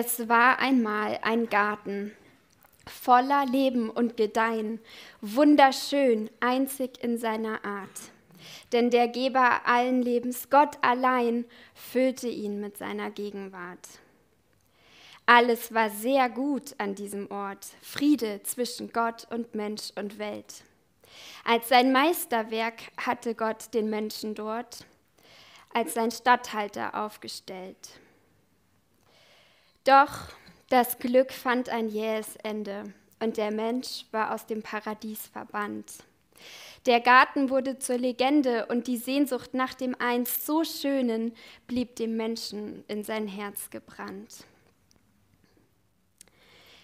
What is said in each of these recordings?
Es war einmal ein Garten voller Leben und Gedeihen, wunderschön, einzig in seiner Art. Denn der Geber allen Lebens, Gott allein, füllte ihn mit seiner Gegenwart. Alles war sehr gut an diesem Ort, Friede zwischen Gott und Mensch und Welt. Als sein Meisterwerk hatte Gott den Menschen dort als sein Statthalter aufgestellt. Doch das Glück fand ein jähes Ende und der Mensch war aus dem Paradies verbannt. Der Garten wurde zur Legende und die Sehnsucht nach dem einst so Schönen blieb dem Menschen in sein Herz gebrannt.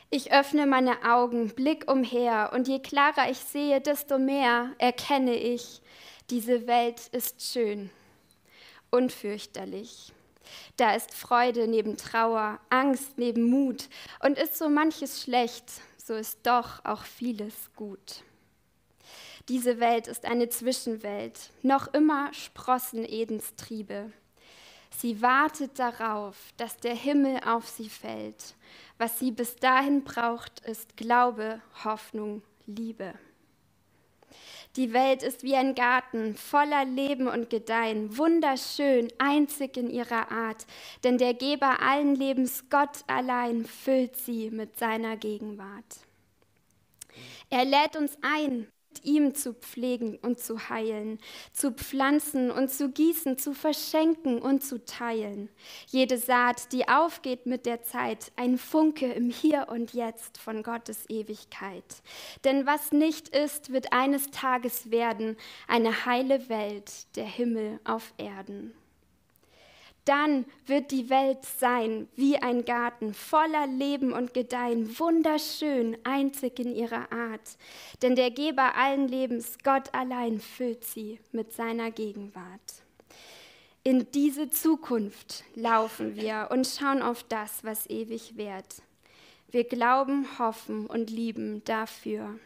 Ich öffne meine Augen, blick umher, und je klarer ich sehe, desto mehr erkenne ich, diese Welt ist schön, unfürchterlich. Da ist Freude neben Trauer, Angst neben Mut, und ist so manches schlecht, so ist doch auch vieles gut. Diese Welt ist eine Zwischenwelt, noch immer sprossen Edens Triebe. Sie wartet darauf, dass der Himmel auf sie fällt. Was sie bis dahin braucht, ist Glaube, Hoffnung, Liebe. Die Welt ist wie ein Garten voller Leben und Gedeihen, wunderschön, einzig in ihrer Art, denn der Geber allen Lebens, Gott allein, füllt sie mit seiner Gegenwart. Er lädt uns ein, ihm zu pflegen und zu heilen, zu pflanzen und zu gießen, zu verschenken und zu teilen. Jede Saat, die aufgeht mit der Zeit, ein Funke im Hier und Jetzt von Gottes Ewigkeit. Denn was nicht ist, wird eines Tages werden, eine heile Welt, der Himmel auf Erden. Dann wird die Welt sein wie ein Garten voller Leben und Gedeihen, wunderschön, einzig in ihrer Art. Denn der Geber allen Lebens, Gott allein, füllt sie mit seiner Gegenwart. In diese Zukunft laufen wir und schauen auf das, was ewig währt. Wir glauben, hoffen und lieben dafür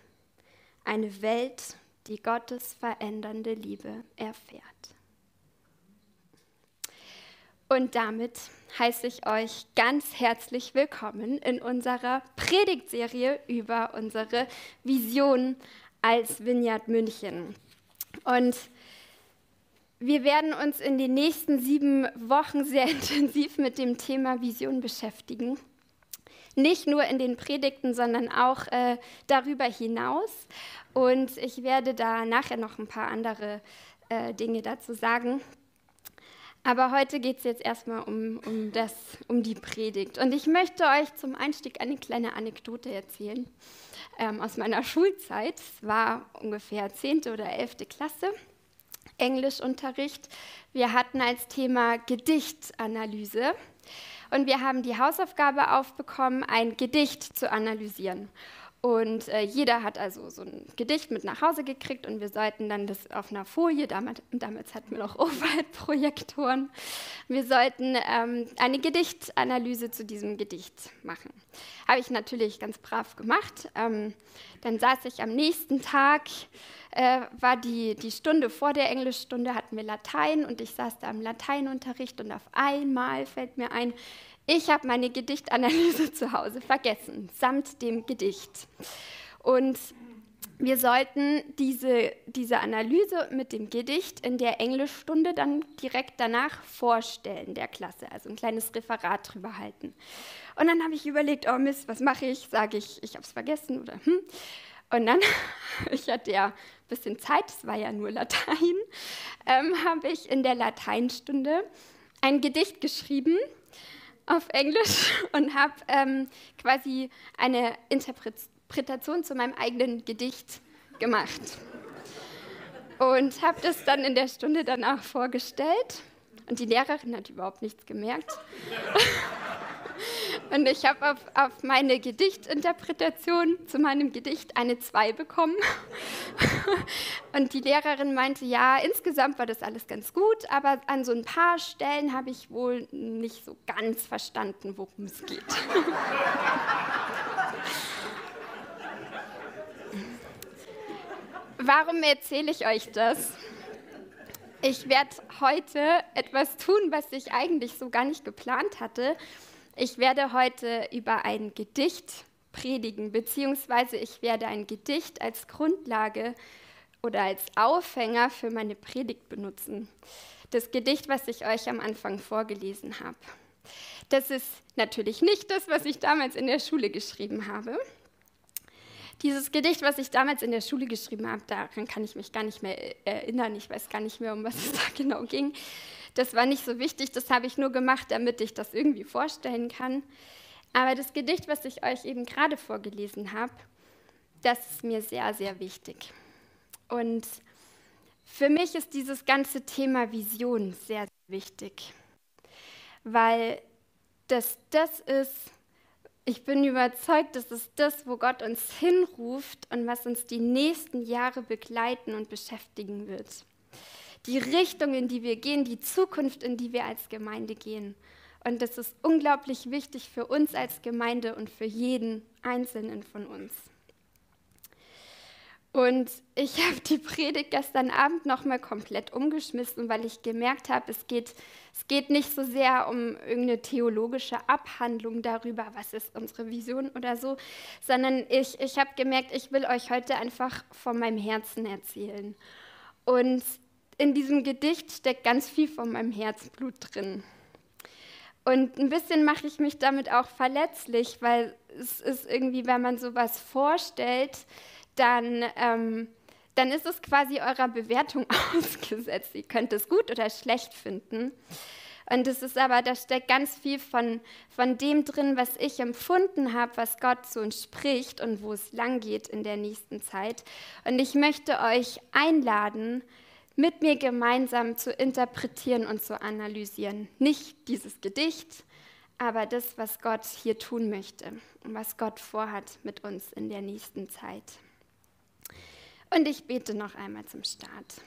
eine Welt, die Gottes verändernde Liebe erfährt. Und damit heiße ich euch ganz herzlich willkommen in unserer Predigtserie über unsere Vision als Vineyard München. Und wir werden uns in den nächsten sieben Wochen sehr intensiv mit dem Thema Vision beschäftigen. Nicht nur in den Predigten, sondern auch äh, darüber hinaus. Und ich werde da nachher noch ein paar andere äh, Dinge dazu sagen. Aber heute geht es jetzt erstmal um, um, das, um die Predigt. Und ich möchte euch zum Einstieg eine kleine Anekdote erzählen ähm, aus meiner Schulzeit. Es war ungefähr 10. oder 11. Klasse, Englischunterricht. Wir hatten als Thema Gedichtanalyse. Und wir haben die Hausaufgabe aufbekommen, ein Gedicht zu analysieren. Und äh, jeder hat also so ein Gedicht mit nach Hause gekriegt und wir sollten dann das auf einer Folie, damals, damals hatten wir noch Overhead-Projektoren, wir sollten ähm, eine Gedichtanalyse zu diesem Gedicht machen. Habe ich natürlich ganz brav gemacht. Ähm, dann saß ich am nächsten Tag, äh, war die, die Stunde vor der Englischstunde, hatten wir Latein und ich saß da im Lateinunterricht und auf einmal fällt mir ein, ich habe meine Gedichtanalyse zu Hause vergessen, samt dem Gedicht. Und wir sollten diese, diese Analyse mit dem Gedicht in der Englischstunde dann direkt danach vorstellen, der Klasse, also ein kleines Referat drüber halten. Und dann habe ich überlegt, oh Mist, was mache ich? Sage ich, ich habe es vergessen oder hm. Und dann, ich hatte ja ein bisschen Zeit, es war ja nur Latein, ähm, habe ich in der Lateinstunde ein Gedicht geschrieben auf Englisch und habe ähm, quasi eine Interpretation zu meinem eigenen Gedicht gemacht. Und habe das dann in der Stunde danach vorgestellt. Und die Lehrerin hat überhaupt nichts gemerkt. Und ich habe auf, auf, meine Gedichtinterpretation zu meinem Gedicht eine 2 bekommen. Und die Lehrerin meinte, ja, insgesamt war das alles ganz gut, aber an so ein paar Stellen habe ich wohl nicht so ganz verstanden, worum es geht. Warum erzähle ich euch das? Ich werde heute etwas tun, was ich eigentlich so gar nicht geplant hatte. Ich werde heute über ein Gedicht predigen, beziehungsweise ich werde ein Gedicht als Grundlage oder als Aufhänger für meine Predigt benutzen. Das Gedicht, was ich euch am Anfang vorgelesen habe. Das ist natürlich nicht das, was ich damals in der Schule geschrieben habe. Dieses Gedicht, was ich damals in der Schule geschrieben habe, daran kann ich mich gar nicht mehr erinnern. Ich weiß gar nicht mehr, um was es da genau ging. Das war nicht so wichtig, das habe ich nur gemacht, damit ich das irgendwie vorstellen kann. Aber das Gedicht, was ich euch eben gerade vorgelesen habe, das ist mir sehr, sehr wichtig. Und für mich ist dieses ganze Thema Vision sehr, sehr wichtig, weil das das ist, ich bin überzeugt, das ist das, wo Gott uns hinruft und was uns die nächsten Jahre begleiten und beschäftigen wird. Die Richtung, in die wir gehen, die Zukunft, in die wir als Gemeinde gehen. Und das ist unglaublich wichtig für uns als Gemeinde und für jeden Einzelnen von uns. Und ich habe die Predigt gestern Abend nochmal komplett umgeschmissen, weil ich gemerkt habe, es geht, es geht nicht so sehr um irgendeine theologische Abhandlung darüber, was ist unsere Vision oder so, sondern ich, ich habe gemerkt, ich will euch heute einfach von meinem Herzen erzählen. Und in diesem Gedicht steckt ganz viel von meinem Herzblut drin. Und ein bisschen mache ich mich damit auch verletzlich, weil es ist irgendwie, wenn man sowas vorstellt, dann, ähm, dann ist es quasi eurer Bewertung ausgesetzt. Ihr könnt es gut oder schlecht finden. Und es ist aber, da steckt ganz viel von, von dem drin, was ich empfunden habe, was Gott zu uns spricht und wo es lang geht in der nächsten Zeit. Und ich möchte euch einladen, mit mir gemeinsam zu interpretieren und zu analysieren. Nicht dieses Gedicht, aber das, was Gott hier tun möchte und was Gott vorhat mit uns in der nächsten Zeit. Und ich bete noch einmal zum Start.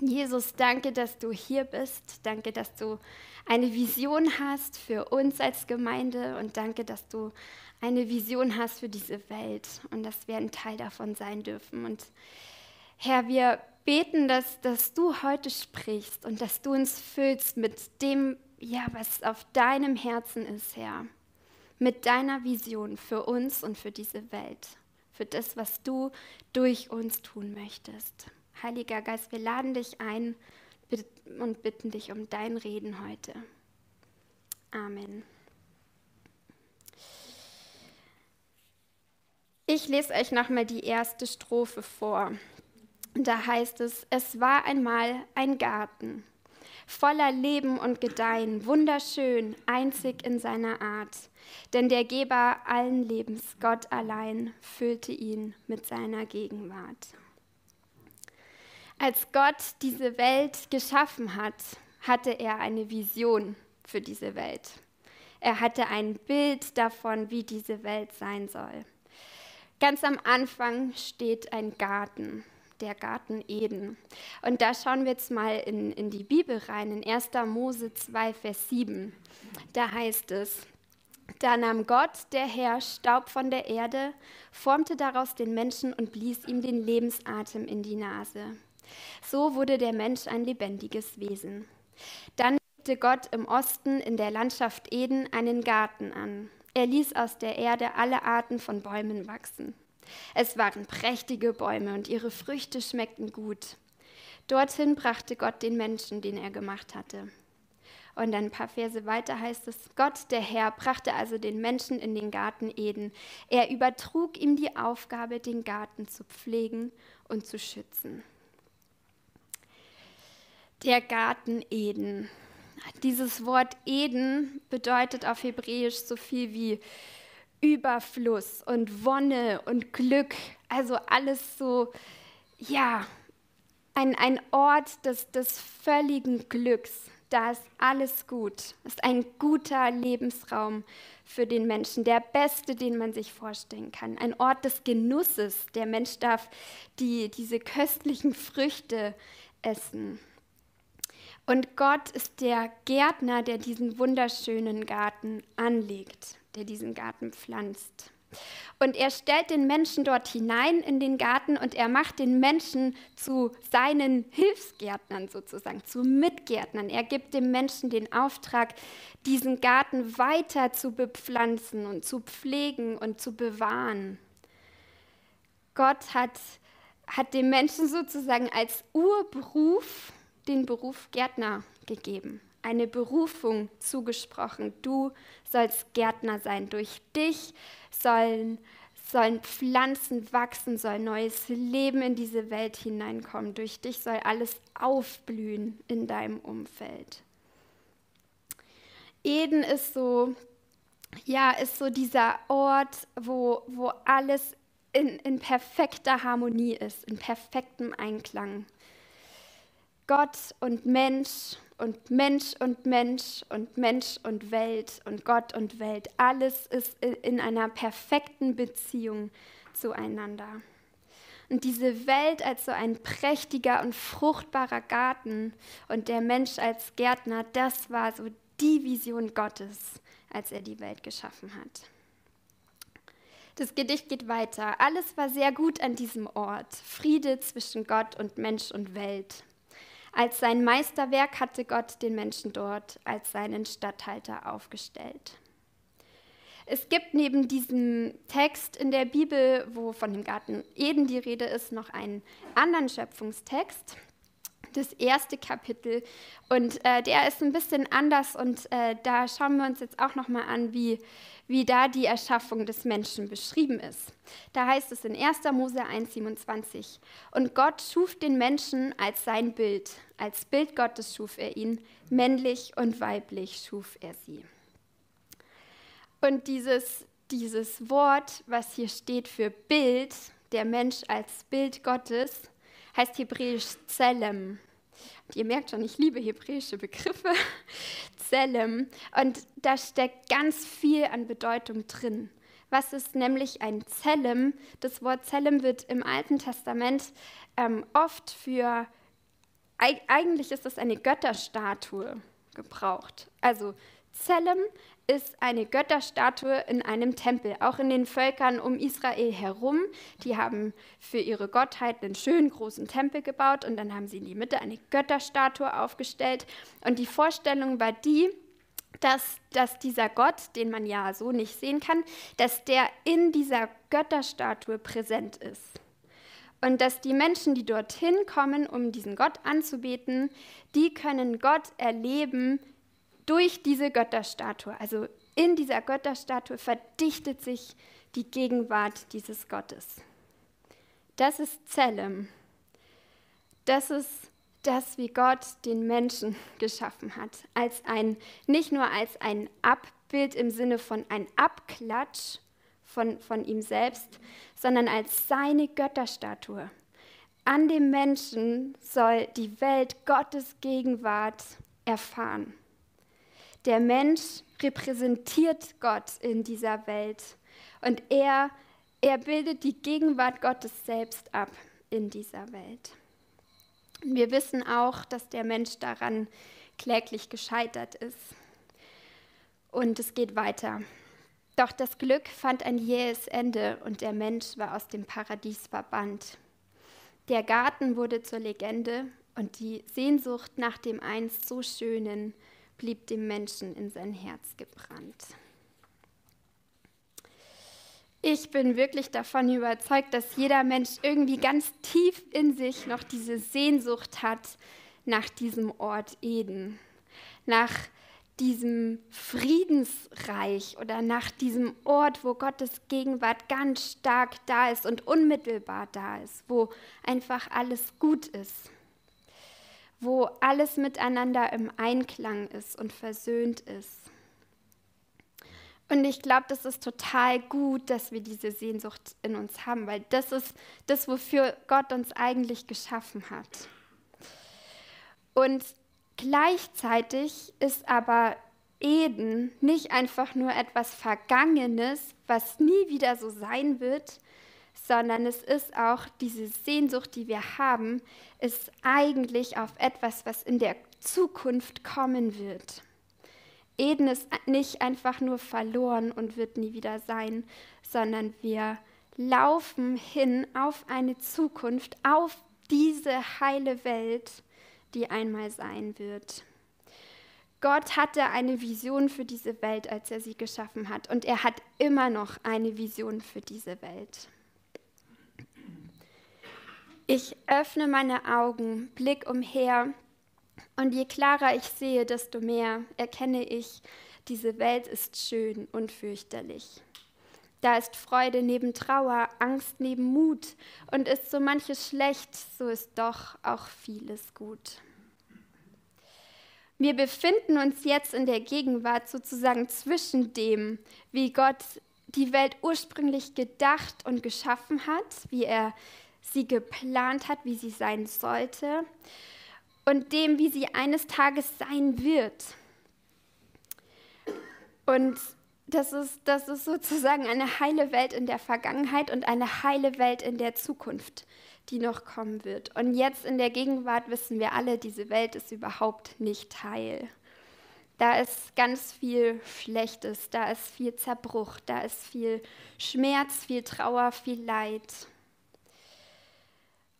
Jesus, danke, dass du hier bist. Danke, dass du eine Vision hast für uns als Gemeinde und danke, dass du eine Vision hast für diese Welt und dass wir ein Teil davon sein dürfen. Und Herr, wir beten, dass, dass du heute sprichst und dass du uns füllst mit dem, ja, was auf deinem Herzen ist, Herr. Mit deiner Vision für uns und für diese Welt. Für das, was du durch uns tun möchtest. Heiliger Geist, wir laden dich ein und bitten dich um dein Reden heute. Amen. Ich lese euch nochmal die erste Strophe vor. Da heißt es, es war einmal ein Garten, voller Leben und Gedeihen, wunderschön, einzig in seiner Art. Denn der Geber allen Lebens, Gott allein, füllte ihn mit seiner Gegenwart. Als Gott diese Welt geschaffen hat, hatte er eine Vision für diese Welt. Er hatte ein Bild davon, wie diese Welt sein soll. Ganz am Anfang steht ein Garten der Garten Eden. Und da schauen wir jetzt mal in, in die Bibel rein, in 1. Mose 2, Vers 7. Da heißt es, da nahm Gott, der Herr, Staub von der Erde, formte daraus den Menschen und blies ihm den Lebensatem in die Nase. So wurde der Mensch ein lebendiges Wesen. Dann legte Gott im Osten in der Landschaft Eden einen Garten an. Er ließ aus der Erde alle Arten von Bäumen wachsen. Es waren prächtige Bäume und ihre Früchte schmeckten gut. Dorthin brachte Gott den Menschen, den er gemacht hatte. Und ein paar Verse weiter heißt es, Gott, der Herr, brachte also den Menschen in den Garten Eden. Er übertrug ihm die Aufgabe, den Garten zu pflegen und zu schützen. Der Garten Eden. Dieses Wort Eden bedeutet auf Hebräisch so viel wie Überfluss und Wonne und Glück. Also alles so, ja, ein, ein Ort des, des völligen Glücks. Da ist alles gut. Ist ein guter Lebensraum für den Menschen, der beste, den man sich vorstellen kann. Ein Ort des Genusses. Der Mensch darf die, diese köstlichen Früchte essen. Und Gott ist der Gärtner, der diesen wunderschönen Garten anlegt der diesen Garten pflanzt. Und er stellt den Menschen dort hinein in den Garten und er macht den Menschen zu seinen Hilfsgärtnern sozusagen, zu Mitgärtnern. Er gibt dem Menschen den Auftrag, diesen Garten weiter zu bepflanzen und zu pflegen und zu bewahren. Gott hat, hat dem Menschen sozusagen als Urberuf den Beruf Gärtner gegeben eine Berufung zugesprochen. Du sollst Gärtner sein. Durch dich sollen, sollen Pflanzen wachsen, soll neues Leben in diese Welt hineinkommen. Durch dich soll alles aufblühen in deinem Umfeld. Eden ist so, ja, ist so dieser Ort, wo, wo alles in, in perfekter Harmonie ist, in perfektem Einklang. Gott und Mensch und Mensch und Mensch und Mensch und Welt und Gott und Welt. Alles ist in einer perfekten Beziehung zueinander. Und diese Welt als so ein prächtiger und fruchtbarer Garten und der Mensch als Gärtner, das war so die Vision Gottes, als er die Welt geschaffen hat. Das Gedicht geht weiter. Alles war sehr gut an diesem Ort. Friede zwischen Gott und Mensch und Welt. Als sein Meisterwerk hatte Gott den Menschen dort als seinen Statthalter aufgestellt. Es gibt neben diesem Text in der Bibel, wo von dem Garten Eden die Rede ist, noch einen anderen Schöpfungstext, das erste Kapitel. Und äh, der ist ein bisschen anders und äh, da schauen wir uns jetzt auch noch mal an, wie wie da die Erschaffung des Menschen beschrieben ist. Da heißt es in 1. Mose 1,27: Und Gott schuf den Menschen als sein Bild. Als Bild Gottes schuf er ihn. Männlich und weiblich schuf er sie. Und dieses, dieses Wort, was hier steht für Bild, der Mensch als Bild Gottes, heißt hebräisch Zelem. Und ihr merkt schon, ich liebe hebräische Begriffe. Zelem. Und da steckt ganz viel an Bedeutung drin. Was ist nämlich ein Zelem? Das Wort Zelem wird im Alten Testament ähm, oft für, eigentlich ist das eine Götterstatue gebraucht. Also Zelem ist eine Götterstatue in einem Tempel, auch in den Völkern um Israel herum. Die haben für ihre Gottheit einen schönen großen Tempel gebaut und dann haben sie in die Mitte eine Götterstatue aufgestellt. Und die Vorstellung war die, dass, dass dieser Gott, den man ja so nicht sehen kann, dass der in dieser Götterstatue präsent ist. Und dass die Menschen, die dorthin kommen, um diesen Gott anzubeten, die können Gott erleben durch diese Götterstatue, also in dieser Götterstatue verdichtet sich die Gegenwart dieses Gottes. Das ist Zellem. Das ist das, wie Gott den Menschen geschaffen hat, als ein nicht nur als ein Abbild im Sinne von ein Abklatsch von, von ihm selbst, sondern als seine Götterstatue. An dem Menschen soll die Welt Gottes Gegenwart erfahren. Der Mensch repräsentiert Gott in dieser Welt und er, er bildet die Gegenwart Gottes selbst ab in dieser Welt. Wir wissen auch, dass der Mensch daran kläglich gescheitert ist. Und es geht weiter. Doch das Glück fand ein jähes Ende und der Mensch war aus dem Paradies verbannt. Der Garten wurde zur Legende und die Sehnsucht nach dem einst so Schönen blieb dem Menschen in sein Herz gebrannt. Ich bin wirklich davon überzeugt, dass jeder Mensch irgendwie ganz tief in sich noch diese Sehnsucht hat nach diesem Ort Eden, nach diesem Friedensreich oder nach diesem Ort, wo Gottes Gegenwart ganz stark da ist und unmittelbar da ist, wo einfach alles gut ist wo alles miteinander im Einklang ist und versöhnt ist. Und ich glaube, das ist total gut, dass wir diese Sehnsucht in uns haben, weil das ist das, wofür Gott uns eigentlich geschaffen hat. Und gleichzeitig ist aber Eden nicht einfach nur etwas Vergangenes, was nie wieder so sein wird, sondern es ist auch diese Sehnsucht, die wir haben, ist eigentlich auf etwas, was in der Zukunft kommen wird. Eden ist nicht einfach nur verloren und wird nie wieder sein, sondern wir laufen hin auf eine Zukunft, auf diese heile Welt, die einmal sein wird. Gott hatte eine Vision für diese Welt, als er sie geschaffen hat. Und er hat immer noch eine Vision für diese Welt. Ich öffne meine Augen, blick umher und je klarer ich sehe, desto mehr erkenne ich, diese Welt ist schön und fürchterlich. Da ist Freude neben Trauer, Angst neben Mut und ist so manches schlecht, so ist doch auch vieles gut. Wir befinden uns jetzt in der Gegenwart sozusagen zwischen dem, wie Gott die Welt ursprünglich gedacht und geschaffen hat, wie er sie geplant hat, wie sie sein sollte und dem, wie sie eines Tages sein wird. Und das ist, das ist sozusagen eine heile Welt in der Vergangenheit und eine heile Welt in der Zukunft, die noch kommen wird. Und jetzt in der Gegenwart wissen wir alle, diese Welt ist überhaupt nicht heil. Da ist ganz viel Schlechtes, da ist viel Zerbruch, da ist viel Schmerz, viel Trauer, viel Leid.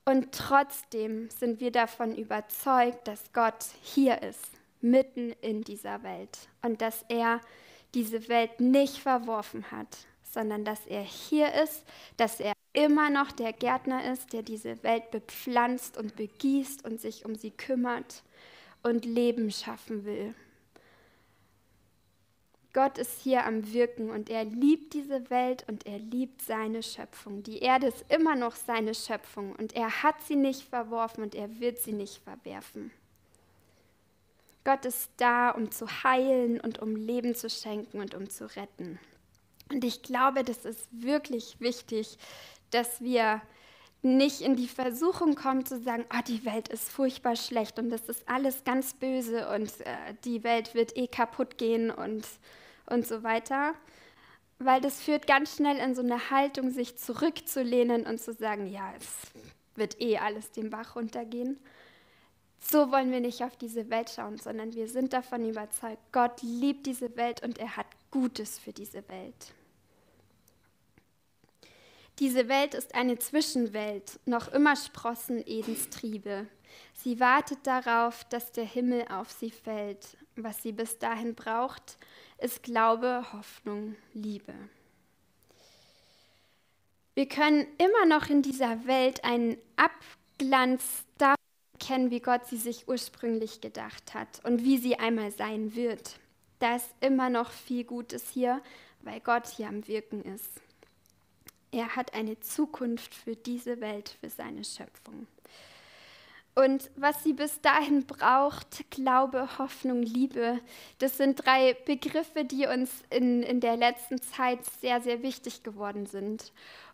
Und trotzdem sind wir davon überzeugt, dass Gott hier ist, mitten in dieser Welt und dass er diese Welt nicht verworfen hat, sondern dass er hier ist, dass er immer noch der Gärtner ist, der diese Welt bepflanzt und begießt und sich um sie kümmert und Leben schaffen will. Gott ist hier am Wirken und er liebt diese Welt und er liebt seine Schöpfung. Die Erde ist immer noch seine Schöpfung und er hat sie nicht verworfen und er wird sie nicht verwerfen. Gott ist da, um zu heilen und um Leben zu schenken und um zu retten. Und ich glaube, das ist wirklich wichtig, dass wir nicht in die Versuchung kommen zu sagen, oh, die Welt ist furchtbar schlecht und das ist alles ganz böse und äh, die Welt wird eh kaputt gehen und und so weiter, weil das führt ganz schnell in so eine Haltung, sich zurückzulehnen und zu sagen, ja, es wird eh alles den Bach runtergehen. So wollen wir nicht auf diese Welt schauen, sondern wir sind davon überzeugt, Gott liebt diese Welt und er hat Gutes für diese Welt. Diese Welt ist eine Zwischenwelt, noch immer sprossen Edens Triebe. Sie wartet darauf, dass der Himmel auf sie fällt. Was sie bis dahin braucht, ist Glaube, Hoffnung, Liebe. Wir können immer noch in dieser Welt einen Abglanz davon kennen, wie Gott sie sich ursprünglich gedacht hat und wie sie einmal sein wird. Da ist immer noch viel Gutes hier, weil Gott hier am Wirken ist. Er hat eine Zukunft für diese Welt, für seine Schöpfung. Und was sie bis dahin braucht, Glaube, Hoffnung, Liebe, das sind drei Begriffe, die uns in, in der letzten Zeit sehr, sehr wichtig geworden sind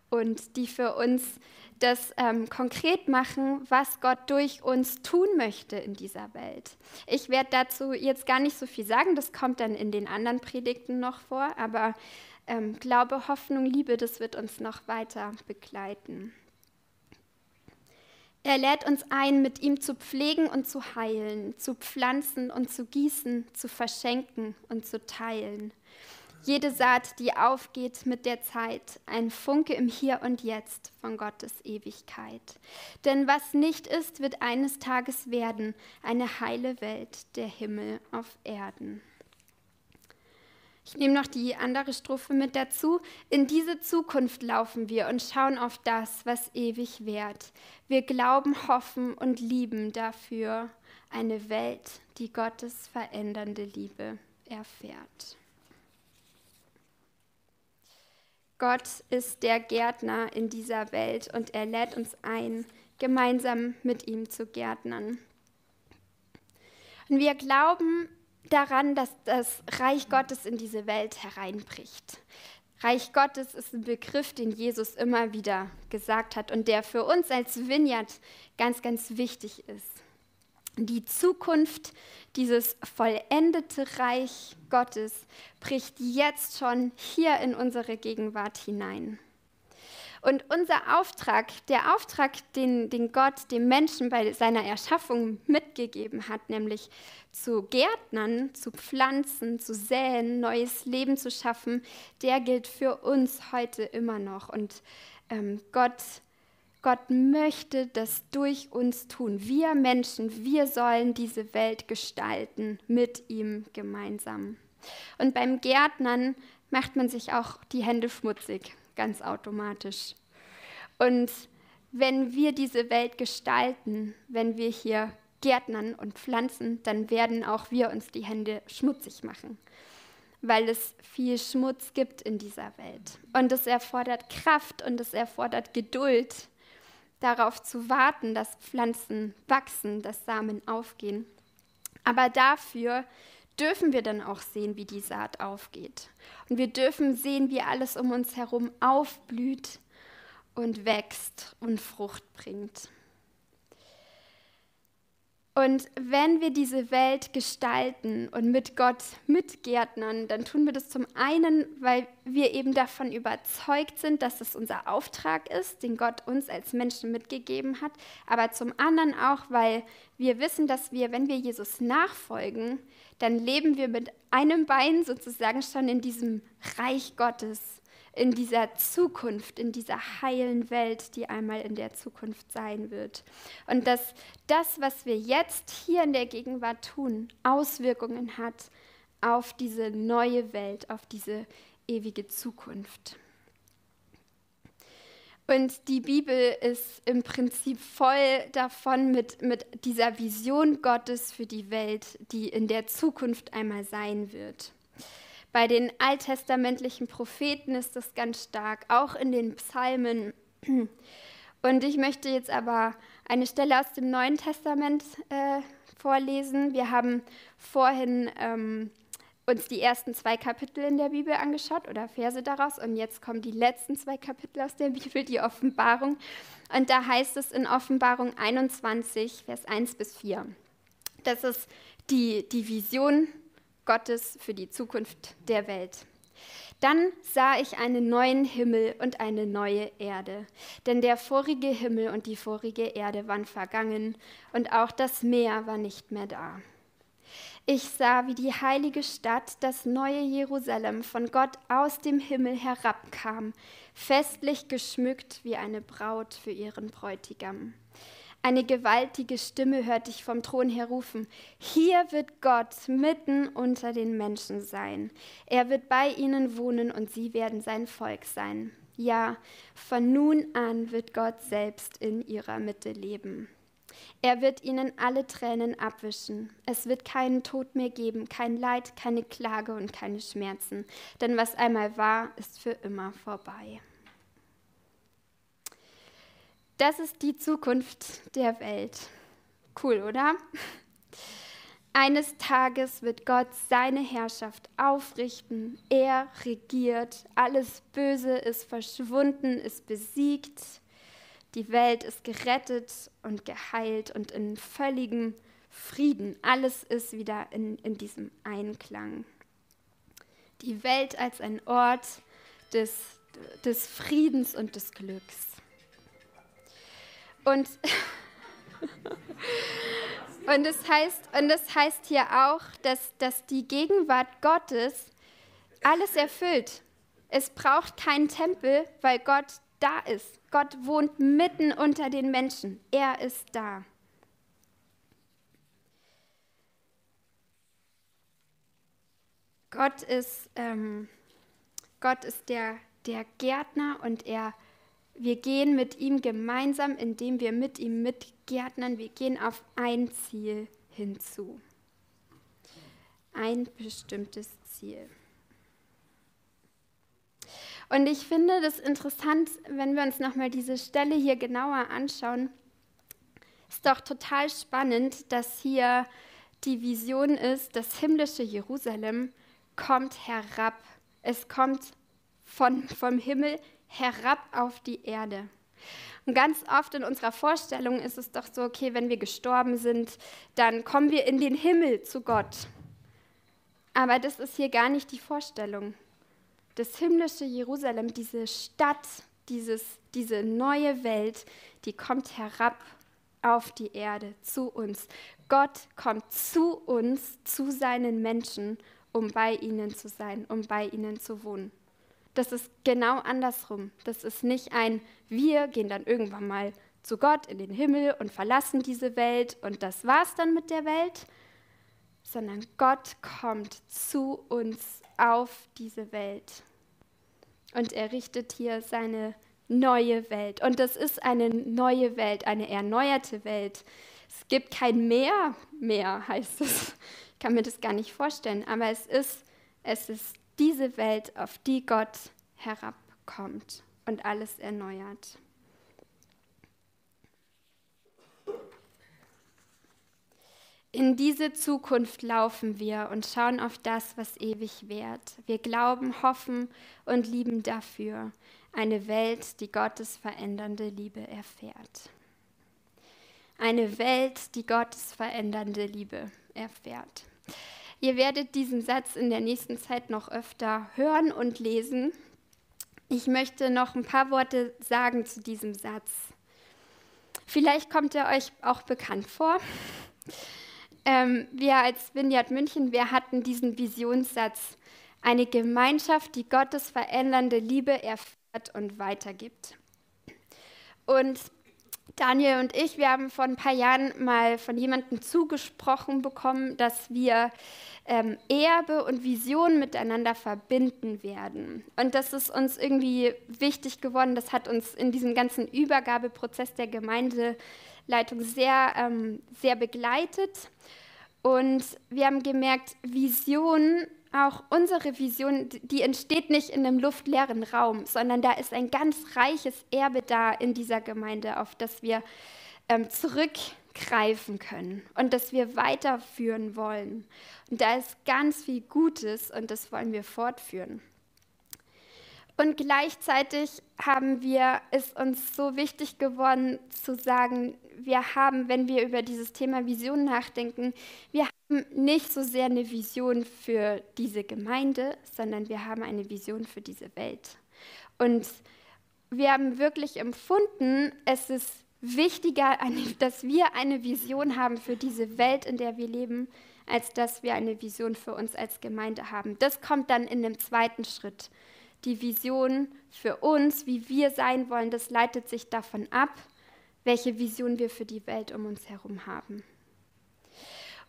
und die für uns das ähm, konkret machen, was Gott durch uns tun möchte in dieser Welt. Ich werde dazu jetzt gar nicht so viel sagen, das kommt dann in den anderen Predigten noch vor, aber ähm, Glaube, Hoffnung, Liebe, das wird uns noch weiter begleiten. Er lädt uns ein, mit ihm zu pflegen und zu heilen, zu pflanzen und zu gießen, zu verschenken und zu teilen. Jede Saat, die aufgeht mit der Zeit, ein Funke im Hier und Jetzt von Gottes Ewigkeit. Denn was nicht ist, wird eines Tages werden, eine heile Welt, der Himmel auf Erden. Ich nehme noch die andere Strophe mit dazu. In diese Zukunft laufen wir und schauen auf das, was ewig währt. Wir glauben, hoffen und lieben dafür eine Welt, die Gottes verändernde Liebe erfährt. Gott ist der Gärtner in dieser Welt und er lädt uns ein, gemeinsam mit ihm zu gärtnern. Und wir glauben, daran, dass das Reich Gottes in diese Welt hereinbricht. Reich Gottes ist ein Begriff, den Jesus immer wieder gesagt hat und der für uns als Vineyard ganz, ganz wichtig ist. Die Zukunft, dieses vollendete Reich Gottes bricht jetzt schon hier in unsere Gegenwart hinein. Und unser Auftrag, der Auftrag, den, den Gott dem Menschen bei seiner Erschaffung mitgegeben hat, nämlich zu Gärtnern, zu pflanzen, zu säen, neues Leben zu schaffen, der gilt für uns heute immer noch. Und ähm, Gott, Gott möchte das durch uns tun. Wir Menschen, wir sollen diese Welt gestalten mit ihm gemeinsam. Und beim Gärtnern macht man sich auch die Hände schmutzig ganz automatisch. Und wenn wir diese Welt gestalten, wenn wir hier Gärtnern und pflanzen, dann werden auch wir uns die Hände schmutzig machen, weil es viel Schmutz gibt in dieser Welt. Und es erfordert Kraft und es erfordert Geduld, darauf zu warten, dass Pflanzen wachsen, dass Samen aufgehen. Aber dafür dürfen wir dann auch sehen, wie die Saat aufgeht. Und wir dürfen sehen, wie alles um uns herum aufblüht und wächst und Frucht bringt. Und wenn wir diese Welt gestalten und mit Gott mitgärtnern, dann tun wir das zum einen, weil wir eben davon überzeugt sind, dass es unser Auftrag ist, den Gott uns als Menschen mitgegeben hat, aber zum anderen auch, weil wir wissen, dass wir, wenn wir Jesus nachfolgen, dann leben wir mit einem Bein sozusagen schon in diesem Reich Gottes in dieser Zukunft, in dieser heilen Welt, die einmal in der Zukunft sein wird. Und dass das, was wir jetzt hier in der Gegenwart tun, Auswirkungen hat auf diese neue Welt, auf diese ewige Zukunft. Und die Bibel ist im Prinzip voll davon mit, mit dieser Vision Gottes für die Welt, die in der Zukunft einmal sein wird. Bei den alttestamentlichen Propheten ist das ganz stark, auch in den Psalmen. Und ich möchte jetzt aber eine Stelle aus dem Neuen Testament äh, vorlesen. Wir haben vorhin ähm, uns die ersten zwei Kapitel in der Bibel angeschaut oder Verse daraus und jetzt kommen die letzten zwei Kapitel aus der Bibel, die Offenbarung. Und da heißt es in Offenbarung 21, Vers 1 bis 4. Das ist die, die Vision Gottes für die Zukunft der Welt. Dann sah ich einen neuen Himmel und eine neue Erde, denn der vorige Himmel und die vorige Erde waren vergangen und auch das Meer war nicht mehr da. Ich sah, wie die heilige Stadt, das neue Jerusalem, von Gott aus dem Himmel herabkam, festlich geschmückt wie eine Braut für ihren Bräutigam. Eine gewaltige Stimme hörte ich vom Thron her rufen, hier wird Gott mitten unter den Menschen sein. Er wird bei ihnen wohnen und sie werden sein Volk sein. Ja, von nun an wird Gott selbst in ihrer Mitte leben. Er wird ihnen alle Tränen abwischen. Es wird keinen Tod mehr geben, kein Leid, keine Klage und keine Schmerzen. Denn was einmal war, ist für immer vorbei. Das ist die Zukunft der Welt. Cool, oder? Eines Tages wird Gott seine Herrschaft aufrichten. Er regiert. Alles Böse ist verschwunden, ist besiegt. Die Welt ist gerettet und geheilt und in völligem Frieden. Alles ist wieder in, in diesem Einklang. Die Welt als ein Ort des, des Friedens und des Glücks. Und, und, das heißt, und das heißt hier auch, dass, dass die Gegenwart Gottes alles erfüllt. Es braucht keinen Tempel, weil Gott da ist. Gott wohnt mitten unter den Menschen. Er ist da. Gott ist, ähm, Gott ist der, der Gärtner und er wir gehen mit ihm gemeinsam, indem wir mit ihm mitgärtnern. Wir gehen auf ein Ziel hinzu. Ein bestimmtes Ziel. Und ich finde das interessant, wenn wir uns nochmal diese Stelle hier genauer anschauen. Ist doch total spannend, dass hier die Vision ist, das himmlische Jerusalem kommt herab. Es kommt von, vom Himmel herab auf die Erde. Und ganz oft in unserer Vorstellung ist es doch so, okay, wenn wir gestorben sind, dann kommen wir in den Himmel zu Gott. Aber das ist hier gar nicht die Vorstellung. Das himmlische Jerusalem, diese Stadt, dieses, diese neue Welt, die kommt herab auf die Erde, zu uns. Gott kommt zu uns, zu seinen Menschen, um bei ihnen zu sein, um bei ihnen zu wohnen. Das ist genau andersrum. Das ist nicht ein, wir gehen dann irgendwann mal zu Gott in den Himmel und verlassen diese Welt und das war's dann mit der Welt, sondern Gott kommt zu uns auf diese Welt. Und er richtet hier seine neue Welt. Und das ist eine neue Welt, eine erneuerte Welt. Es gibt kein Meer mehr, heißt es. Ich kann mir das gar nicht vorstellen, aber es ist, es ist diese Welt, auf die Gott herabkommt und alles erneuert. In diese Zukunft laufen wir und schauen auf das, was ewig währt. Wir glauben, hoffen und lieben dafür eine Welt, die Gottes verändernde Liebe erfährt. Eine Welt, die Gottes verändernde Liebe erfährt. Ihr werdet diesen Satz in der nächsten Zeit noch öfter hören und lesen. Ich möchte noch ein paar Worte sagen zu diesem Satz. Vielleicht kommt er euch auch bekannt vor. Ähm, wir als Vineyard München, wir hatten diesen Visionssatz, eine Gemeinschaft, die Gottes verändernde Liebe erfährt und weitergibt. Und Daniel und ich, wir haben vor ein paar Jahren mal von jemandem zugesprochen bekommen, dass wir ähm, Erbe und Vision miteinander verbinden werden. Und das ist uns irgendwie wichtig geworden. Das hat uns in diesem ganzen Übergabeprozess der Gemeindeleitung sehr, ähm, sehr begleitet. Und wir haben gemerkt, Vision, auch unsere Vision, die entsteht nicht in einem luftleeren Raum, sondern da ist ein ganz reiches Erbe da in dieser Gemeinde, auf das wir ähm, zurückgreifen können und das wir weiterführen wollen. Und da ist ganz viel Gutes und das wollen wir fortführen. Und gleichzeitig haben wir, ist uns so wichtig geworden zu sagen, wir haben, wenn wir über dieses Thema Vision nachdenken, wir haben nicht so sehr eine Vision für diese Gemeinde, sondern wir haben eine Vision für diese Welt. Und wir haben wirklich empfunden, es ist wichtiger, dass wir eine Vision haben für diese Welt, in der wir leben, als dass wir eine Vision für uns als Gemeinde haben. Das kommt dann in dem zweiten Schritt die Vision für uns, wie wir sein wollen, das leitet sich davon ab, welche Vision wir für die Welt um uns herum haben.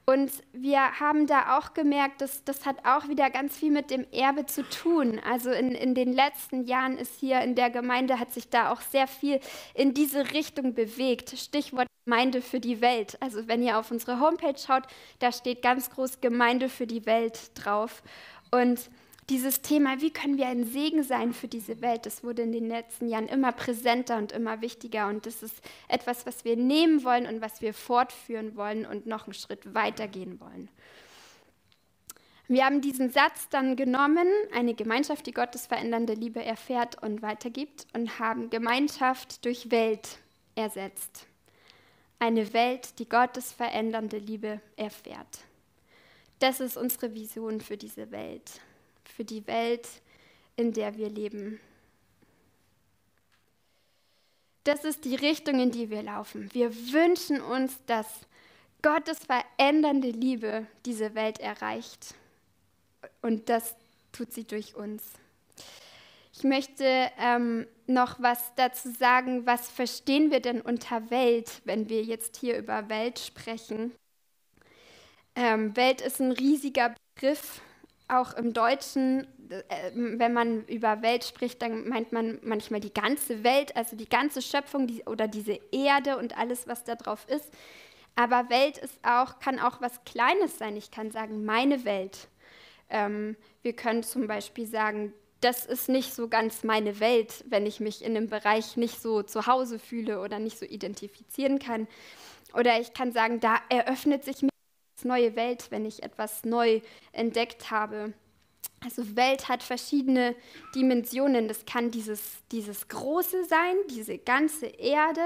Und wir haben da auch gemerkt, dass das hat auch wieder ganz viel mit dem Erbe zu tun. Also in, in den letzten Jahren ist hier in der Gemeinde, hat sich da auch sehr viel in diese Richtung bewegt. Stichwort Gemeinde für die Welt. Also wenn ihr auf unsere Homepage schaut, da steht ganz groß Gemeinde für die Welt drauf. Und dieses Thema, wie können wir ein Segen sein für diese Welt, das wurde in den letzten Jahren immer präsenter und immer wichtiger. Und das ist etwas, was wir nehmen wollen und was wir fortführen wollen und noch einen Schritt weitergehen wollen. Wir haben diesen Satz dann genommen, eine Gemeinschaft, die Gottes verändernde Liebe erfährt und weitergibt, und haben Gemeinschaft durch Welt ersetzt. Eine Welt, die Gottes verändernde Liebe erfährt. Das ist unsere Vision für diese Welt für die Welt, in der wir leben. Das ist die Richtung, in die wir laufen. Wir wünschen uns, dass Gottes verändernde Liebe diese Welt erreicht. Und das tut sie durch uns. Ich möchte ähm, noch was dazu sagen, was verstehen wir denn unter Welt, wenn wir jetzt hier über Welt sprechen. Ähm, Welt ist ein riesiger Begriff auch im Deutschen, äh, wenn man über Welt spricht, dann meint man manchmal die ganze Welt, also die ganze Schöpfung die, oder diese Erde und alles, was da drauf ist. Aber Welt ist auch, kann auch was Kleines sein. Ich kann sagen, meine Welt. Ähm, wir können zum Beispiel sagen, das ist nicht so ganz meine Welt, wenn ich mich in einem Bereich nicht so zu Hause fühle oder nicht so identifizieren kann. Oder ich kann sagen, da eröffnet sich mir neue Welt, wenn ich etwas neu entdeckt habe. Also Welt hat verschiedene Dimensionen. Das kann dieses, dieses Große sein, diese ganze Erde.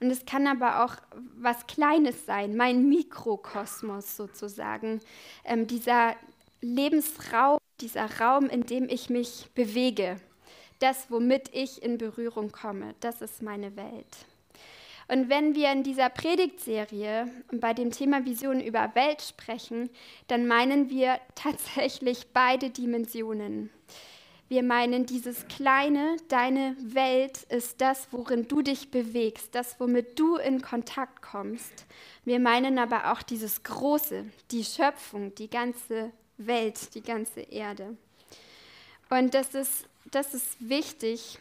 Und es kann aber auch was Kleines sein, mein Mikrokosmos sozusagen. Ähm, dieser Lebensraum, dieser Raum, in dem ich mich bewege. das, womit ich in Berührung komme, das ist meine Welt. Und wenn wir in dieser Predigtserie bei dem Thema Vision über Welt sprechen, dann meinen wir tatsächlich beide Dimensionen. Wir meinen dieses kleine, deine Welt ist das, worin du dich bewegst, das, womit du in Kontakt kommst. Wir meinen aber auch dieses große, die Schöpfung, die ganze Welt, die ganze Erde. Und das ist, das ist wichtig,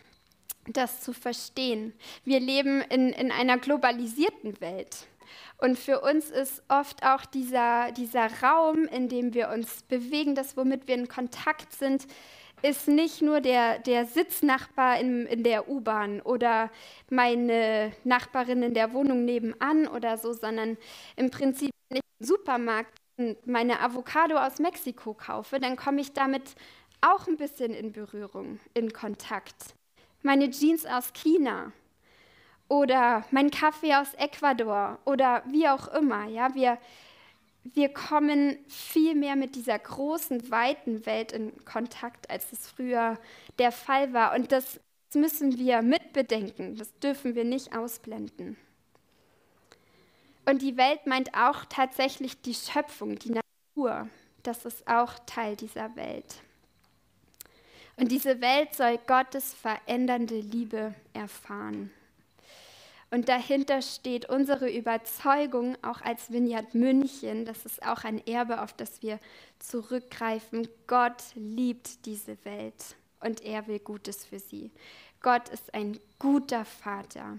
das zu verstehen. Wir leben in, in einer globalisierten Welt. Und für uns ist oft auch dieser, dieser Raum, in dem wir uns bewegen, das, womit wir in Kontakt sind, ist nicht nur der, der Sitznachbar in, in der U-Bahn oder meine Nachbarin in der Wohnung nebenan oder so, sondern im Prinzip, wenn ich im Supermarkt meine Avocado aus Mexiko kaufe, dann komme ich damit auch ein bisschen in Berührung, in Kontakt meine Jeans aus China oder mein Kaffee aus Ecuador oder wie auch immer. Ja, wir, wir kommen viel mehr mit dieser großen, weiten Welt in Kontakt, als es früher der Fall war. Und das müssen wir mitbedenken. Das dürfen wir nicht ausblenden. Und die Welt meint auch tatsächlich die Schöpfung, die Natur. Das ist auch Teil dieser Welt. Und diese Welt soll Gottes verändernde Liebe erfahren. Und dahinter steht unsere Überzeugung, auch als Vineyard München, das ist auch ein Erbe, auf das wir zurückgreifen. Gott liebt diese Welt und er will Gutes für sie. Gott ist ein guter Vater.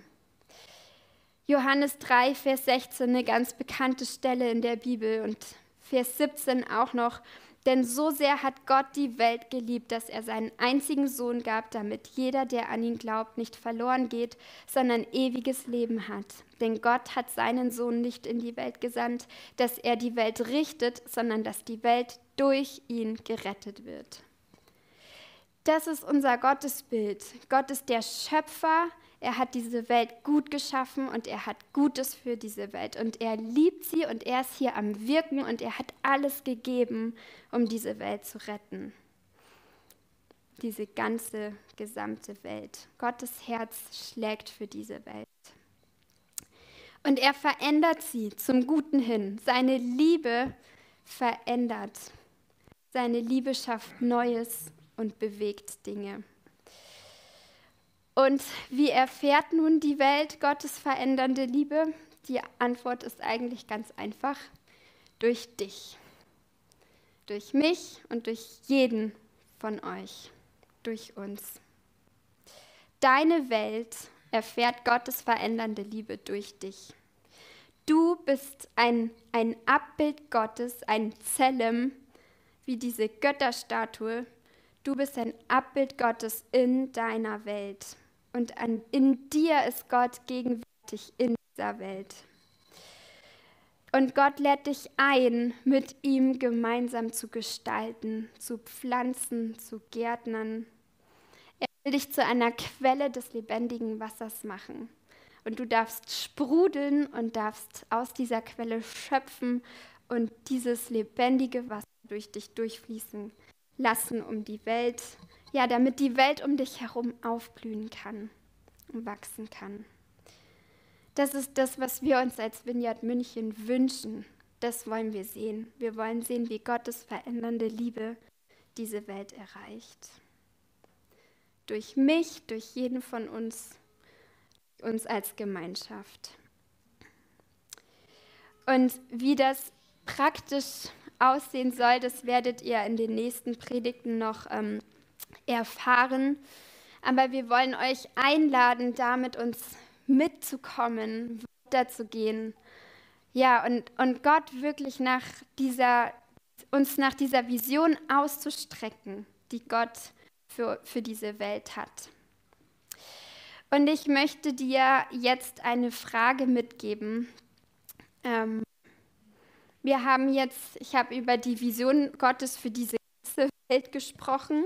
Johannes 3, Vers 16, eine ganz bekannte Stelle in der Bibel und Vers 17 auch noch. Denn so sehr hat Gott die Welt geliebt, dass er seinen einzigen Sohn gab, damit jeder, der an ihn glaubt, nicht verloren geht, sondern ewiges Leben hat. Denn Gott hat seinen Sohn nicht in die Welt gesandt, dass er die Welt richtet, sondern dass die Welt durch ihn gerettet wird. Das ist unser Gottesbild. Gott ist der Schöpfer, er hat diese Welt gut geschaffen und er hat Gutes für diese Welt. Und er liebt sie und er ist hier am Wirken und er hat alles gegeben, um diese Welt zu retten. Diese ganze gesamte Welt. Gottes Herz schlägt für diese Welt. Und er verändert sie zum Guten hin. Seine Liebe verändert. Seine Liebe schafft Neues und bewegt Dinge. Und wie erfährt nun die Welt Gottes verändernde Liebe? Die Antwort ist eigentlich ganz einfach. Durch dich. Durch mich und durch jeden von euch. Durch uns. Deine Welt erfährt Gottes verändernde Liebe durch dich. Du bist ein, ein Abbild Gottes, ein Zellem, wie diese Götterstatue. Du bist ein Abbild Gottes in deiner Welt. Und an, in dir ist Gott gegenwärtig in dieser Welt. Und Gott lädt dich ein, mit ihm gemeinsam zu gestalten, zu pflanzen, zu gärtnern. Er will dich zu einer Quelle des lebendigen Wassers machen. Und du darfst sprudeln und darfst aus dieser Quelle schöpfen und dieses lebendige Wasser durch dich durchfließen lassen, um die Welt ja, damit die Welt um dich herum aufblühen kann und wachsen kann. Das ist das, was wir uns als Vineyard München wünschen. Das wollen wir sehen. Wir wollen sehen, wie Gottes verändernde Liebe diese Welt erreicht. Durch mich, durch jeden von uns, uns als Gemeinschaft. Und wie das praktisch aussehen soll, das werdet ihr in den nächsten Predigten noch ähm, erfahren. Aber wir wollen euch einladen, da mit uns mitzukommen, weiterzugehen. Ja, und, und Gott wirklich nach dieser, uns nach dieser Vision auszustrecken, die Gott für, für diese Welt hat. Und ich möchte dir jetzt eine Frage mitgeben. Ähm, wir haben jetzt, ich habe über die Vision Gottes für diese ganze Welt gesprochen.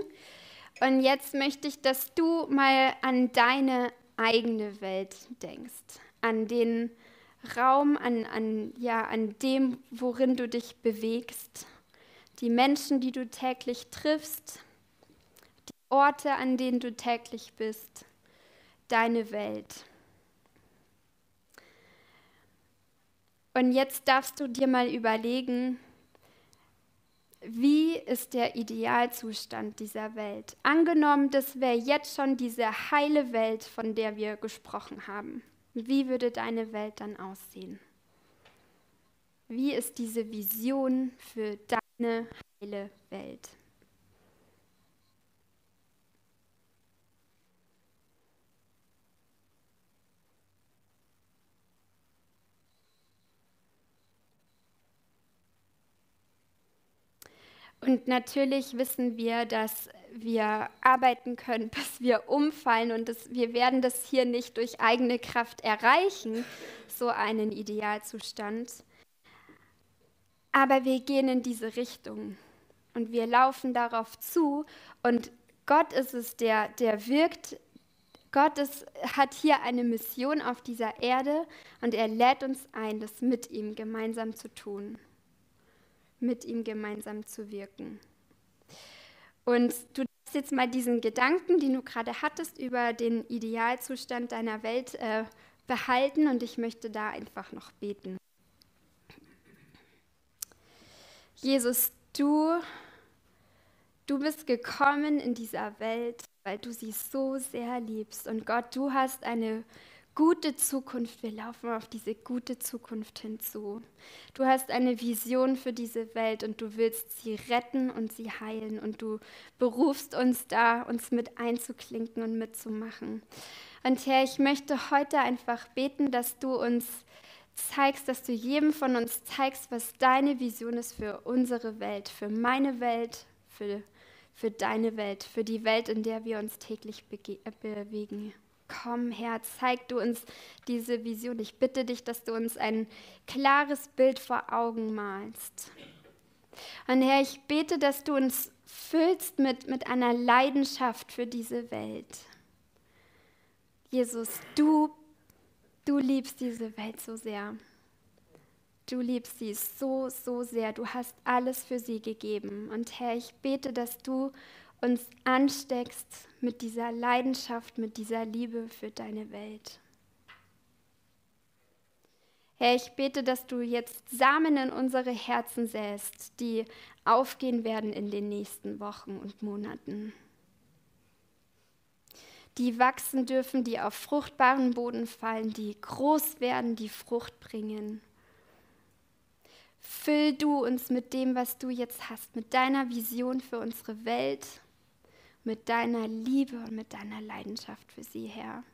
Und jetzt möchte ich, dass du mal an deine eigene Welt denkst, an den Raum, an, an, ja, an dem, worin du dich bewegst, die Menschen, die du täglich triffst, die Orte, an denen du täglich bist, deine Welt. Und jetzt darfst du dir mal überlegen, wie ist der Idealzustand dieser Welt? Angenommen, das wäre jetzt schon diese heile Welt, von der wir gesprochen haben. Wie würde deine Welt dann aussehen? Wie ist diese Vision für deine heile Welt? Und natürlich wissen wir, dass wir arbeiten können, bis wir umfallen und das, wir werden das hier nicht durch eigene Kraft erreichen, so einen Idealzustand. Aber wir gehen in diese Richtung und wir laufen darauf zu und Gott ist es, der, der wirkt. Gott ist, hat hier eine Mission auf dieser Erde und er lädt uns ein, das mit ihm gemeinsam zu tun mit ihm gemeinsam zu wirken. Und du darfst jetzt mal diesen Gedanken, den du gerade hattest, über den Idealzustand deiner Welt äh, behalten und ich möchte da einfach noch beten. Jesus, du, du bist gekommen in dieser Welt, weil du sie so sehr liebst. Und Gott, du hast eine gute Zukunft. Wir laufen auf diese gute Zukunft hinzu. Du hast eine Vision für diese Welt und du willst sie retten und sie heilen und du berufst uns da, uns mit einzuklinken und mitzumachen. Und Herr, ich möchte heute einfach beten, dass du uns zeigst, dass du jedem von uns zeigst, was deine Vision ist für unsere Welt, für meine Welt, für, für deine Welt, für die Welt, in der wir uns täglich bewegen. Komm, Herr, zeig du uns diese Vision. Ich bitte dich, dass du uns ein klares Bild vor Augen malst. Und Herr, ich bete, dass du uns füllst mit, mit einer Leidenschaft für diese Welt. Jesus, du, du liebst diese Welt so sehr. Du liebst sie so, so sehr. Du hast alles für sie gegeben. Und Herr, ich bete, dass du uns ansteckst mit dieser Leidenschaft, mit dieser Liebe für deine Welt. Herr, ich bete, dass du jetzt Samen in unsere Herzen säst, die aufgehen werden in den nächsten Wochen und Monaten. Die wachsen dürfen, die auf fruchtbaren Boden fallen, die groß werden, die Frucht bringen. Füll du uns mit dem, was du jetzt hast, mit deiner Vision für unsere Welt mit deiner Liebe und mit deiner Leidenschaft für sie, Herr.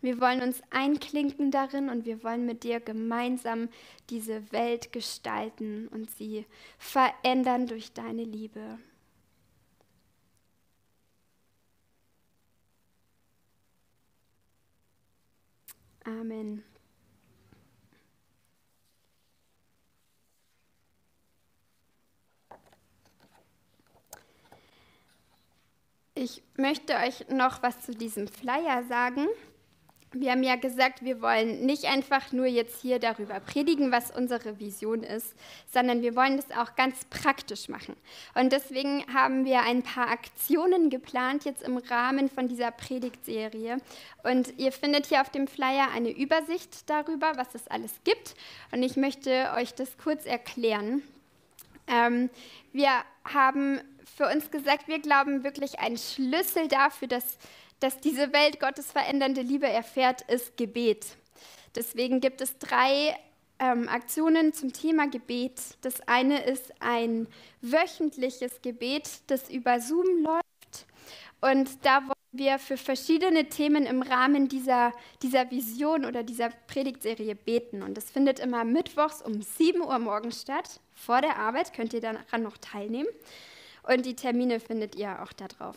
Wir wollen uns einklinken darin und wir wollen mit dir gemeinsam diese Welt gestalten und sie verändern durch deine Liebe. Amen. Ich möchte euch noch was zu diesem Flyer sagen. Wir haben ja gesagt, wir wollen nicht einfach nur jetzt hier darüber predigen, was unsere Vision ist, sondern wir wollen das auch ganz praktisch machen. Und deswegen haben wir ein paar Aktionen geplant jetzt im Rahmen von dieser Predigtserie. Und ihr findet hier auf dem Flyer eine Übersicht darüber, was es alles gibt. Und ich möchte euch das kurz erklären. Ähm, wir haben für uns gesagt, wir glauben wirklich, ein Schlüssel dafür, dass, dass diese Welt Gottes verändernde Liebe erfährt, ist Gebet. Deswegen gibt es drei ähm, Aktionen zum Thema Gebet. Das eine ist ein wöchentliches Gebet, das über Zoom läuft. Und da wollen wir für verschiedene Themen im Rahmen dieser, dieser Vision oder dieser Predigtserie beten. Und das findet immer mittwochs um 7 Uhr morgens statt. Vor der Arbeit könnt ihr daran noch teilnehmen. Und die Termine findet ihr auch da drauf.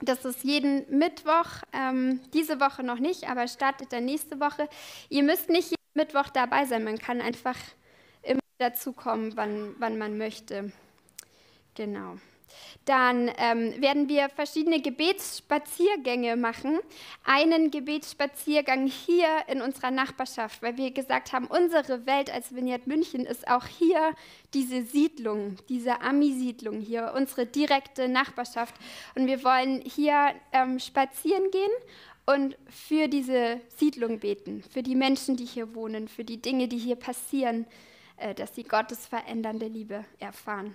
Das ist jeden Mittwoch, ähm, diese Woche noch nicht, aber startet dann nächste Woche. Ihr müsst nicht jeden Mittwoch dabei sein, man kann einfach immer dazukommen, wann, wann man möchte. Genau. Dann ähm, werden wir verschiedene Gebetsspaziergänge machen. Einen Gebetsspaziergang hier in unserer Nachbarschaft, weil wir gesagt haben, unsere Welt als Vineyard München ist auch hier diese Siedlung, diese Ami-Siedlung hier, unsere direkte Nachbarschaft. Und wir wollen hier ähm, spazieren gehen und für diese Siedlung beten, für die Menschen, die hier wohnen, für die Dinge, die hier passieren, äh, dass sie Gottes verändernde Liebe erfahren.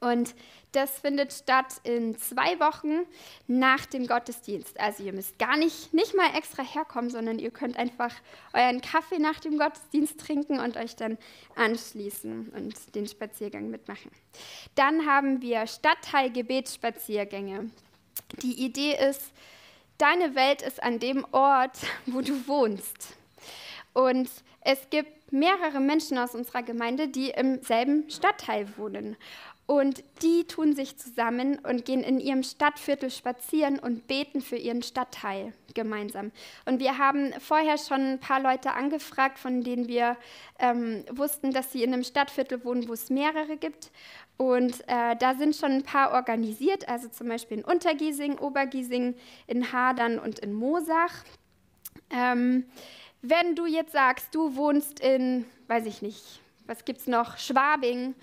Und das findet statt in zwei Wochen nach dem Gottesdienst. Also ihr müsst gar nicht, nicht mal extra herkommen, sondern ihr könnt einfach euren Kaffee nach dem Gottesdienst trinken und euch dann anschließen und den Spaziergang mitmachen. Dann haben wir Stadtteilgebetsspaziergänge. Die Idee ist, deine Welt ist an dem Ort, wo du wohnst. Und es gibt mehrere Menschen aus unserer Gemeinde, die im selben Stadtteil wohnen. Und die tun sich zusammen und gehen in ihrem Stadtviertel spazieren und beten für ihren Stadtteil gemeinsam. Und wir haben vorher schon ein paar Leute angefragt, von denen wir ähm, wussten, dass sie in einem Stadtviertel wohnen, wo es mehrere gibt. Und äh, da sind schon ein paar organisiert, also zum Beispiel in Untergiesing, Obergiesing, in Hadern und in Mosach. Ähm, wenn du jetzt sagst, du wohnst in, weiß ich nicht, was gibt es noch, Schwabing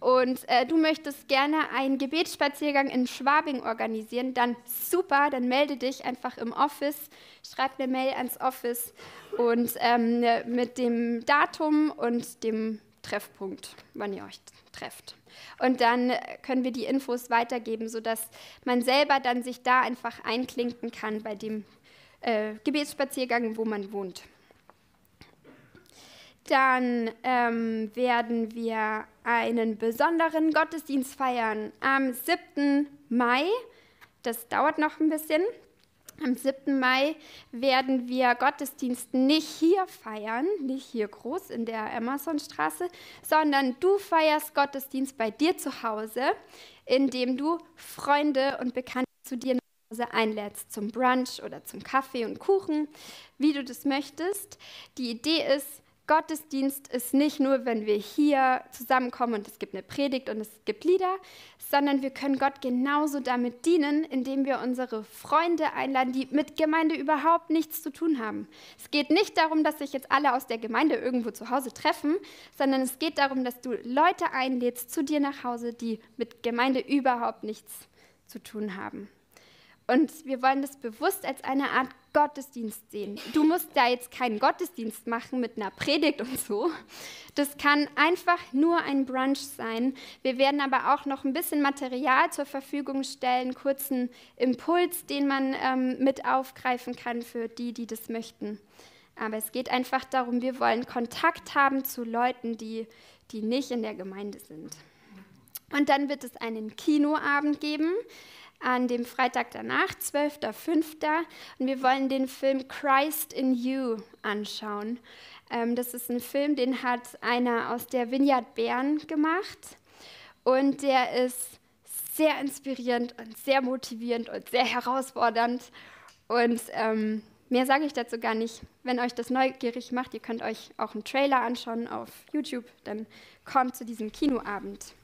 und äh, du möchtest gerne einen Gebetsspaziergang in Schwabing organisieren, dann super, dann melde dich einfach im Office, schreib eine Mail ans Office und ähm, mit dem Datum und dem Treffpunkt, wann ihr euch trefft. Und dann können wir die Infos weitergeben, sodass man selber dann sich da einfach einklinken kann bei dem äh, Gebetsspaziergang, wo man wohnt. Dann ähm, werden wir einen besonderen Gottesdienst feiern am 7. Mai. Das dauert noch ein bisschen. Am 7. Mai werden wir Gottesdienst nicht hier feiern, nicht hier groß in der Emersonstraße, sondern du feierst Gottesdienst bei dir zu Hause, indem du Freunde und Bekannte zu dir nach Hause einlädst zum Brunch oder zum Kaffee und Kuchen, wie du das möchtest. Die Idee ist, Gottesdienst ist nicht nur, wenn wir hier zusammenkommen und es gibt eine Predigt und es gibt Lieder, sondern wir können Gott genauso damit dienen, indem wir unsere Freunde einladen, die mit Gemeinde überhaupt nichts zu tun haben. Es geht nicht darum, dass sich jetzt alle aus der Gemeinde irgendwo zu Hause treffen, sondern es geht darum, dass du Leute einlädst zu dir nach Hause, die mit Gemeinde überhaupt nichts zu tun haben. Und wir wollen das bewusst als eine Art Gottesdienst sehen. Du musst da jetzt keinen Gottesdienst machen mit einer Predigt und so. Das kann einfach nur ein Brunch sein. Wir werden aber auch noch ein bisschen Material zur Verfügung stellen, kurzen Impuls, den man ähm, mit aufgreifen kann für die, die das möchten. Aber es geht einfach darum, wir wollen Kontakt haben zu Leuten, die, die nicht in der Gemeinde sind. Und dann wird es einen Kinoabend geben an dem Freitag danach, 12.05. Und wir wollen den Film Christ in You anschauen. Ähm, das ist ein Film, den hat einer aus der Vineyard Bern gemacht. Und der ist sehr inspirierend und sehr motivierend und sehr herausfordernd. Und ähm, mehr sage ich dazu gar nicht. Wenn euch das neugierig macht, ihr könnt euch auch einen Trailer anschauen auf YouTube, dann kommt zu diesem Kinoabend.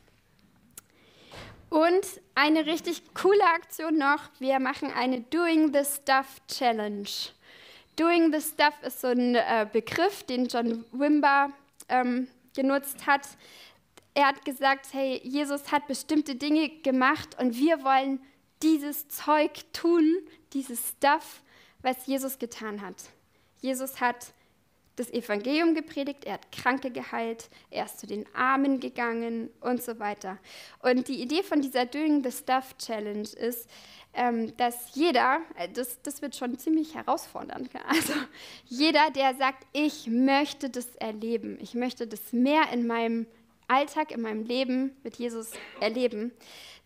Und eine richtig coole Aktion noch, wir machen eine Doing the Stuff Challenge. Doing the Stuff ist so ein äh, Begriff, den John Wimber ähm, genutzt hat. Er hat gesagt, hey, Jesus hat bestimmte Dinge gemacht und wir wollen dieses Zeug tun, dieses Stuff, was Jesus getan hat. Jesus hat das Evangelium gepredigt, er hat Kranke geheilt, er ist zu den Armen gegangen und so weiter. Und die Idee von dieser Doing the Stuff Challenge ist, ähm, dass jeder, äh, das, das wird schon ziemlich herausfordernd, also jeder, der sagt, ich möchte das erleben, ich möchte das mehr in meinem Alltag, in meinem Leben mit Jesus erleben,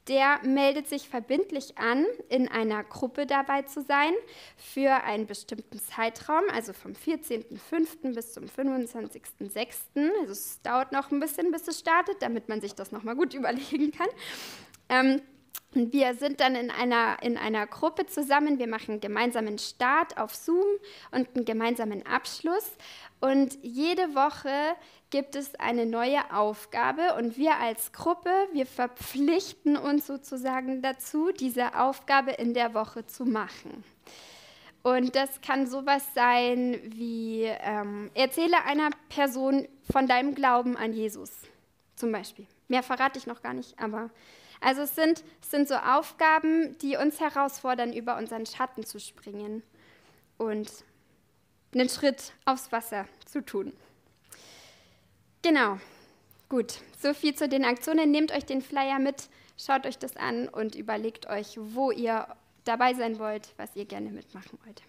der meldet sich verbindlich an, in einer Gruppe dabei zu sein für einen bestimmten Zeitraum, also vom 14.05. bis zum 25.06. Also es dauert noch ein bisschen, bis es startet, damit man sich das nochmal gut überlegen kann. Ähm, Und wir sind dann in einer, in einer Gruppe zusammen. Wir machen einen gemeinsamen Start auf Zoom und einen gemeinsamen Abschluss. Und jede Woche gibt es eine neue Aufgabe und wir als Gruppe, wir verpflichten uns sozusagen dazu, diese Aufgabe in der Woche zu machen. Und das kann sowas sein wie, ähm, erzähle einer Person von deinem Glauben an Jesus, zum Beispiel. Mehr verrate ich noch gar nicht, aber also es sind, es sind so Aufgaben, die uns herausfordern, über unseren Schatten zu springen und einen Schritt aufs Wasser zu tun. Genau, gut. So viel zu den Aktionen. Nehmt euch den Flyer mit, schaut euch das an und überlegt euch, wo ihr dabei sein wollt, was ihr gerne mitmachen wollt.